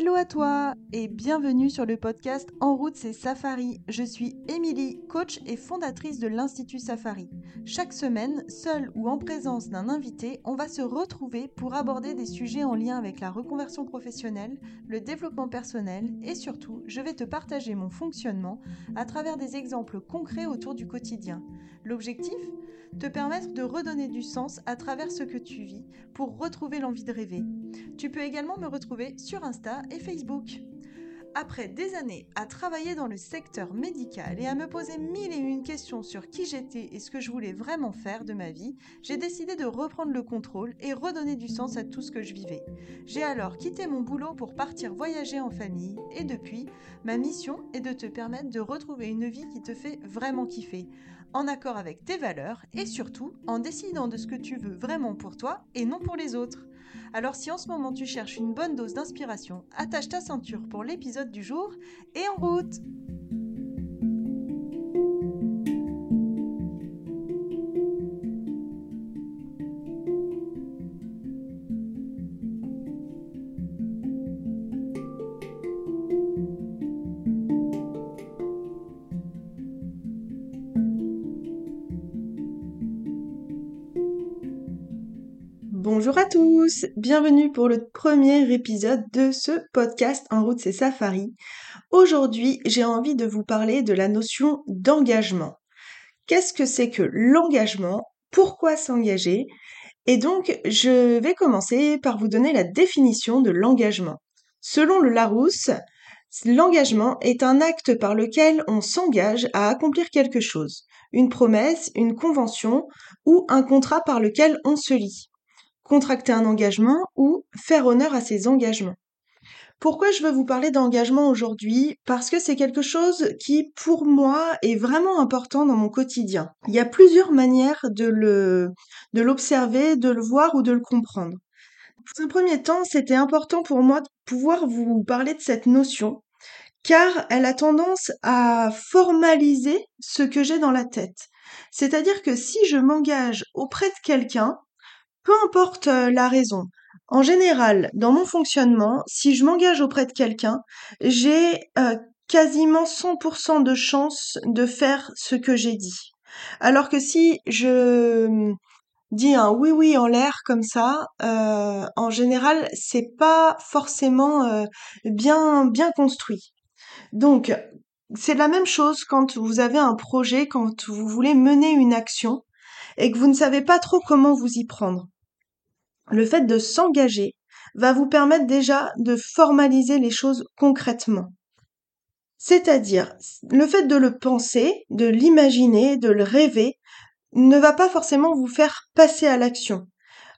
Hello à toi et bienvenue sur le podcast En route c'est Safari. Je suis Émilie, coach et fondatrice de l'Institut Safari. Chaque semaine, seule ou en présence d'un invité, on va se retrouver pour aborder des sujets en lien avec la reconversion professionnelle, le développement personnel et surtout, je vais te partager mon fonctionnement à travers des exemples concrets autour du quotidien. L'objectif? Te permettre de redonner du sens à travers ce que tu vis pour retrouver l'envie de rêver. Tu peux également me retrouver sur Insta Facebook. Après des années à travailler dans le secteur médical et à me poser mille et une questions sur qui j'étais et ce que je voulais vraiment faire de ma vie, j'ai décidé de reprendre le contrôle et redonner du sens à tout ce que je vivais. J'ai alors quitté mon boulot pour partir voyager en famille et depuis, ma mission est de te permettre de retrouver une vie qui te fait vraiment kiffer, en accord avec tes valeurs et surtout en décidant de ce que tu veux vraiment pour toi et non pour les autres. Alors si en ce moment tu cherches une bonne dose d'inspiration, attache ta ceinture pour l'épisode du jour et en route Bonjour à tous, bienvenue pour le premier épisode de ce podcast En route c'est Safari. Aujourd'hui j'ai envie de vous parler de la notion d'engagement. Qu'est-ce que c'est que l'engagement? Pourquoi s'engager? Et donc je vais commencer par vous donner la définition de l'engagement. Selon le Larousse, l'engagement est un acte par lequel on s'engage à accomplir quelque chose, une promesse, une convention ou un contrat par lequel on se lie contracter un engagement ou faire honneur à ses engagements. Pourquoi je veux vous parler d'engagement aujourd'hui? Parce que c'est quelque chose qui, pour moi, est vraiment important dans mon quotidien. Il y a plusieurs manières de l'observer, de le voir ou de le comprendre. Dans un premier temps, c'était important pour moi de pouvoir vous parler de cette notion, car elle a tendance à formaliser ce que j'ai dans la tête. C'est-à-dire que si je m'engage auprès de quelqu'un, peu importe euh, la raison. En général, dans mon fonctionnement, si je m'engage auprès de quelqu'un, j'ai euh, quasiment 100% de chance de faire ce que j'ai dit. Alors que si je hum, dis un oui oui en l'air comme ça, euh, en général, c'est pas forcément bien bien construit. Donc c'est la même chose quand vous avez un projet, quand vous voulez mener une action et que vous ne savez pas trop comment vous y prendre. Le fait de s'engager va vous permettre déjà de formaliser les choses concrètement. C'est-à-dire, le fait de le penser, de l'imaginer, de le rêver, ne va pas forcément vous faire passer à l'action.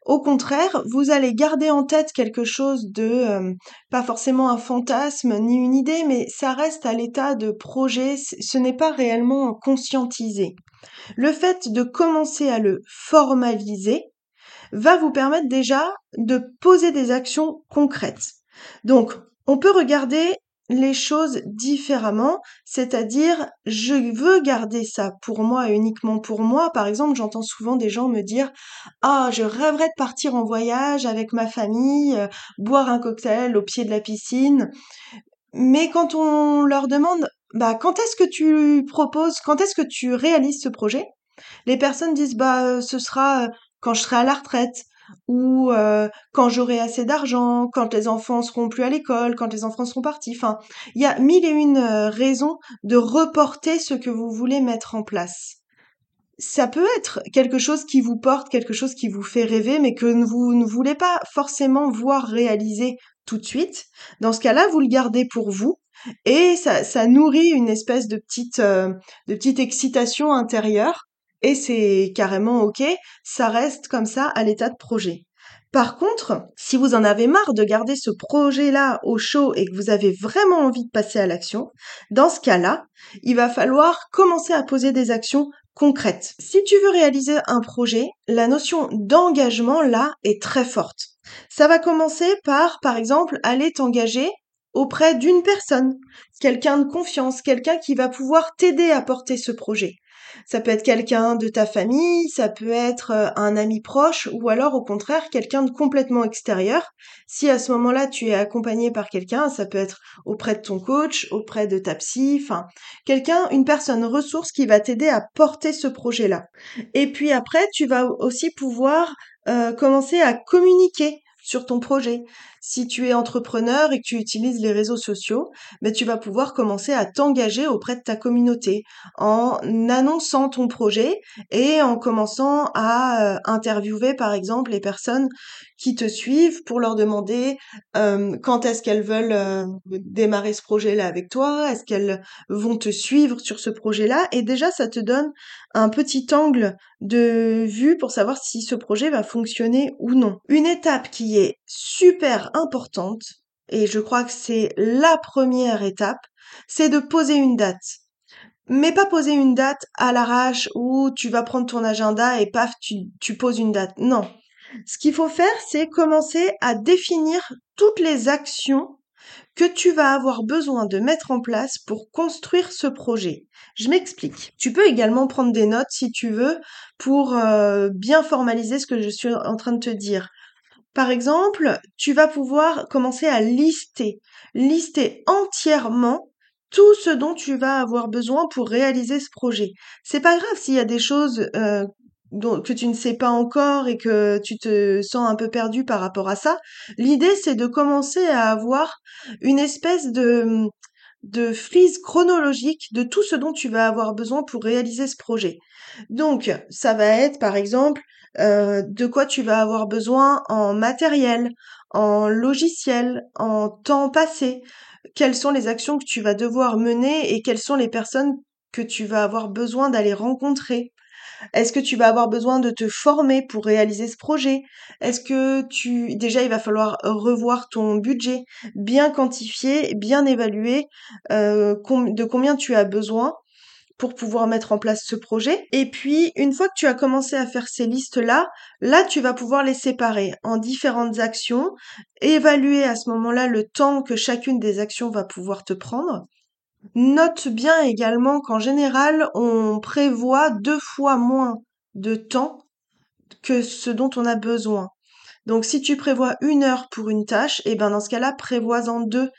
Au contraire, vous allez garder en tête quelque chose de euh, pas forcément un fantasme ni une idée, mais ça reste à l'état de projet, ce n'est pas réellement conscientisé. Le fait de commencer à le formaliser va vous permettre déjà de poser des actions concrètes. Donc, on peut regarder les choses différemment, c'est-à-dire je veux garder ça pour moi uniquement pour moi. Par exemple, j'entends souvent des gens me dire "Ah, je rêverais de partir en voyage avec ma famille, euh, boire un cocktail au pied de la piscine." Mais quand on leur demande "Bah, quand est-ce que tu proposes, quand est-ce que tu réalises ce projet?" Les personnes disent "Bah, ce sera quand je serai à la retraite." ou euh, quand j'aurai assez d'argent, quand les enfants seront plus à l'école, quand les enfants seront partis. Enfin, il y a mille et une euh, raisons de reporter ce que vous voulez mettre en place. Ça peut être quelque chose qui vous porte, quelque chose qui vous fait rêver, mais que vous ne voulez pas forcément voir réaliser tout de suite. Dans ce cas-là, vous le gardez pour vous et ça, nourrit une espèce de petite, euh, de petite excitation intérieure et c'est carrément ok, ça reste comme ça à l'état de projet. Par contre, si vous en avez marre de garder ce projet-là au chaud et que vous avez vraiment envie de passer à l'action, dans ce cas-là, il va falloir commencer à poser des actions concrètes. Si tu veux réaliser un projet, la notion d'engagement là est très forte. Ça va commencer par, par exemple, aller t'engager auprès d'une personne, quelqu'un de confiance, quelqu'un qui va pouvoir t'aider à porter ce projet. Ça peut être quelqu'un de ta famille, ça peut être euh, un ami proche ou alors au contraire quelqu'un de complètement extérieur. Si à ce moment-là tu es accompagné par quelqu'un, ça peut être auprès de ton coach, auprès de ta psy, enfin quelqu'un, une personne ressource qui va t'aider à porter ce projet-là. Et puis après, tu vas aussi pouvoir euh, commencer à communiquer sur ton projet. Si tu es entrepreneur et que tu utilises les réseaux sociaux, ben, tu vas pouvoir commencer à t'engager auprès de ta communauté en annonçant ton projet et en commençant à euh, interviewer par exemple les personnes qui te suivent pour leur demander quand est-ce qu'elles veulent démarrer ce projet-là avec toi, est-ce qu'elles vont te suivre sur ce projet-là? Et déjà ça te donne un petit angle de vue pour savoir si ce projet va fonctionner ou non. Une étape qui est super importante, et je crois que c'est la première étape, c'est de poser une date. Mais pas poser une date à l'arrache où tu vas prendre ton agenda et paf, tu poses une date. Non. Ce qu'il faut faire, c'est commencer à définir toutes les actions que tu vas avoir besoin de mettre en place pour construire ce projet. Je m'explique. Tu peux également prendre des notes si tu veux pour euh, bien formaliser ce que je suis en train de te dire. Par exemple, tu vas pouvoir commencer à lister, lister entièrement tout ce dont tu vas avoir besoin pour réaliser ce projet. C'est pas grave s'il y a des choses euh, que tu ne sais pas encore et que tu te sens un peu perdu par rapport à ça. L'idée, c'est de commencer à avoir une espèce de de frise chronologique de tout ce dont tu vas avoir besoin pour réaliser ce projet. Donc, ça va être, par exemple, euh, de quoi tu vas avoir besoin en matériel, en logiciel, en temps passé, quelles sont les actions que tu vas devoir mener et quelles sont les personnes que tu vas avoir besoin d'aller rencontrer. Est-ce que tu vas avoir besoin de te former pour réaliser ce projet? Est-ce que tu déjà il va falloir revoir ton budget, bien quantifier, bien évaluer euh, de combien tu as besoin pour pouvoir mettre en place ce projet? Et puis, une fois que tu as commencé à faire ces listes-là, là, tu vas pouvoir les séparer en différentes actions, évaluer à ce moment-là le temps que chacune des actions va pouvoir te prendre. Note bien également qu'en général, on prévoit deux fois moins de temps que ce dont on a besoin. Donc si tu prévois une heure pour une tâche, et eh ben dans ce cas-là, prévois-en deux.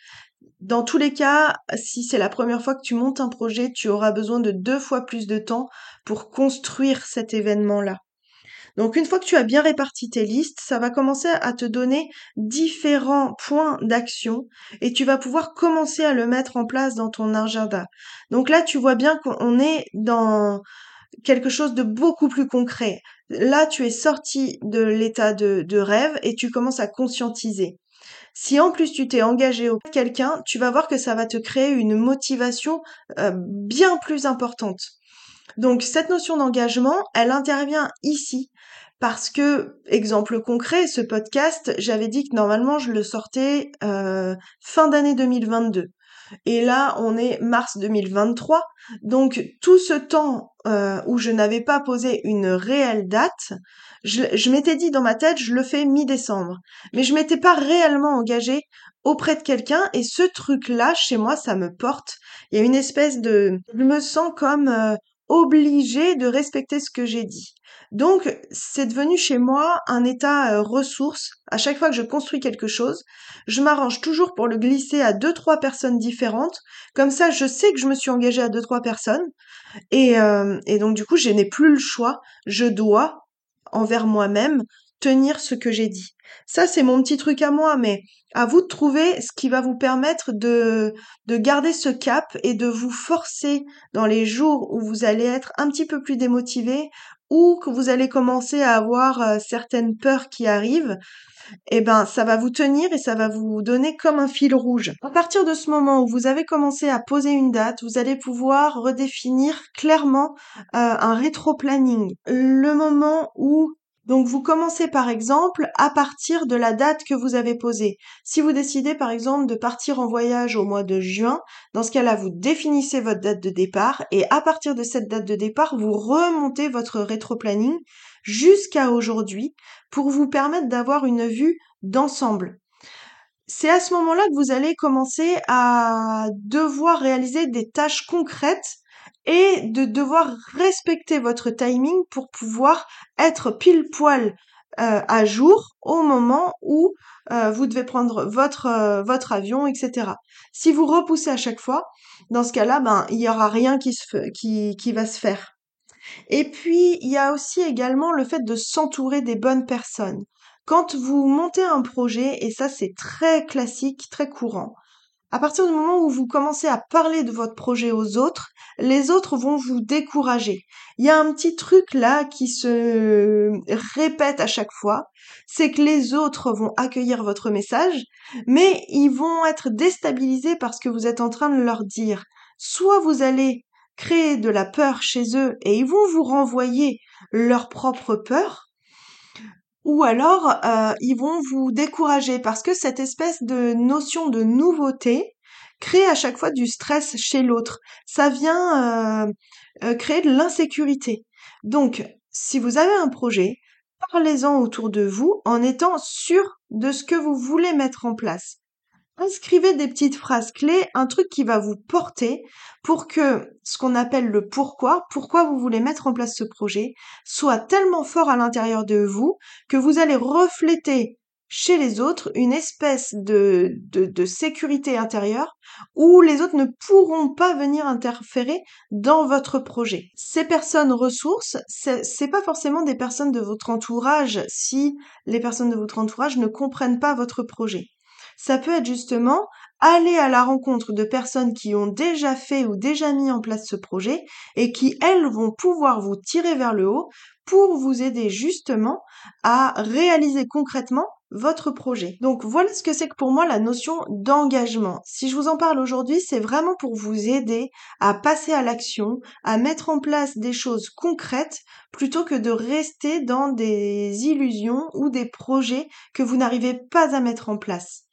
Dans tous les cas, si c'est la première fois que tu montes un projet, tu auras besoin de deux fois plus de temps pour construire cet événement-là. Donc une fois que tu as bien réparti tes listes, ça va commencer à te donner différents points d'action et tu vas pouvoir commencer à le mettre en place dans ton agenda. Donc là, tu vois bien qu'on est dans quelque chose de beaucoup plus concret. Là, tu es sorti de l'état de, rêve et tu commences à conscientiser. Si en plus tu t'es engagé auprès de quelqu'un, tu vas voir que ça va te créer une motivation euh, bien plus importante. Donc cette notion d'engagement, elle intervient ici parce que, exemple concret, ce podcast, j'avais dit que normalement je le sortais euh, fin d'année 2022. Et là, on est mars 2023. Donc tout ce temps euh, où je n'avais pas posé une réelle date, je, je m'étais dit dans ma tête, je le fais mi-décembre. Mais je m'étais pas réellement engagée auprès de quelqu'un et ce truc-là, chez moi, ça me porte. Il y a une espèce de... Je me sens comme... Euh, obligée de respecter ce que j'ai dit. Donc, c'est devenu chez moi un état euh, ressource. À chaque fois que je construis quelque chose, je m'arrange toujours pour le glisser à deux, trois personnes différentes. Comme ça, je sais que je me suis engagée à deux, trois personnes. Et, euh, et donc, du coup, je n'ai plus le choix. Je dois, envers moi-même, tenir ce que j'ai dit. Ça, c'est mon petit truc à moi, mais à vous de trouver ce qui va vous permettre de, de garder ce cap et de vous forcer dans les jours où vous allez être un petit peu plus démotivé ou que vous allez commencer à avoir euh, certaines peurs qui arrivent. Eh ben, ça va vous tenir et ça va vous donner comme un fil rouge. À partir de ce moment où vous avez commencé à poser une date, vous allez pouvoir redéfinir clairement euh, un rétro-planning. Le moment où donc vous commencez par exemple à partir de la date que vous avez posée. Si vous décidez par exemple de partir en voyage au mois de juin, dans ce cas-là vous définissez votre date de départ et à partir de cette date de départ vous remontez votre rétro-planning jusqu'à aujourd'hui pour vous permettre d'avoir une vue d'ensemble. C'est à ce moment-là que vous allez commencer à devoir réaliser des tâches concrètes et de devoir respecter votre timing pour pouvoir être pile poil euh, à jour au moment où euh, vous devez prendre votre euh, votre avion, etc. Si vous repoussez à chaque fois, dans ce cas-là, ben il y aura rien qui se qui qui va se faire. Et puis il y a aussi également le fait de s'entourer des bonnes personnes. Quand vous montez un projet, et ça c'est très classique, très courant, à partir du moment où vous commencez à parler de votre projet aux autres, les autres vont vous décourager. Il y a un petit truc là qui se répète à chaque fois, c'est que les autres vont accueillir votre message, mais ils vont être déstabilisés par ce que vous êtes en train de leur dire. Soit vous allez créer de la peur chez eux et ils vont vous renvoyer leur propre peur, ou alors euh, ils vont vous décourager parce que cette espèce de notion de nouveauté crée à chaque fois du stress chez l'autre. Ça vient euh, euh, créer de l'insécurité. Donc, si vous avez un projet, parlez-en autour de vous en étant sûr de ce que vous voulez mettre en place inscrivez des petites phrases clés, un truc qui va vous porter pour que ce qu'on appelle le pourquoi, pourquoi vous voulez mettre en place ce projet, soit tellement fort à l'intérieur de vous que vous allez refléter chez les autres une espèce de, sécurité intérieure où les autres ne pourront pas venir interférer dans votre projet. Ces personnes ressources, c'est pas forcément des personnes de votre entourage si les personnes de votre entourage ne comprennent pas votre projet ça peut être justement aller à la rencontre de personnes qui ont déjà fait ou déjà mis en place ce projet et qui, elles, vont pouvoir vous tirer vers le haut pour vous aider justement à réaliser concrètement votre projet. Donc voilà ce que c'est que pour moi la notion d'engagement. Si je vous en parle aujourd'hui, c'est vraiment pour vous aider à passer à l'action, à mettre en place des choses concrètes plutôt que de rester dans des illusions ou des projets que vous n'arrivez pas à mettre en place.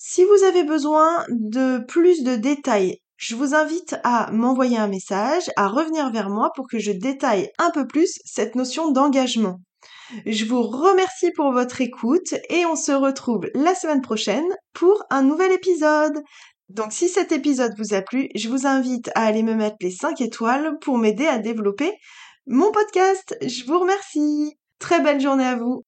Si vous avez besoin de plus de détails, je vous invite à m'envoyer un message, à revenir vers moi pour que je détaille un peu plus cette notion d'engagement. Je vous remercie pour votre écoute et on se retrouve la semaine prochaine pour un nouvel épisode. Donc si cet épisode vous a plu, je vous invite à aller me mettre les 5 étoiles pour m'aider à développer mon podcast. Je vous remercie. Très belle journée à vous.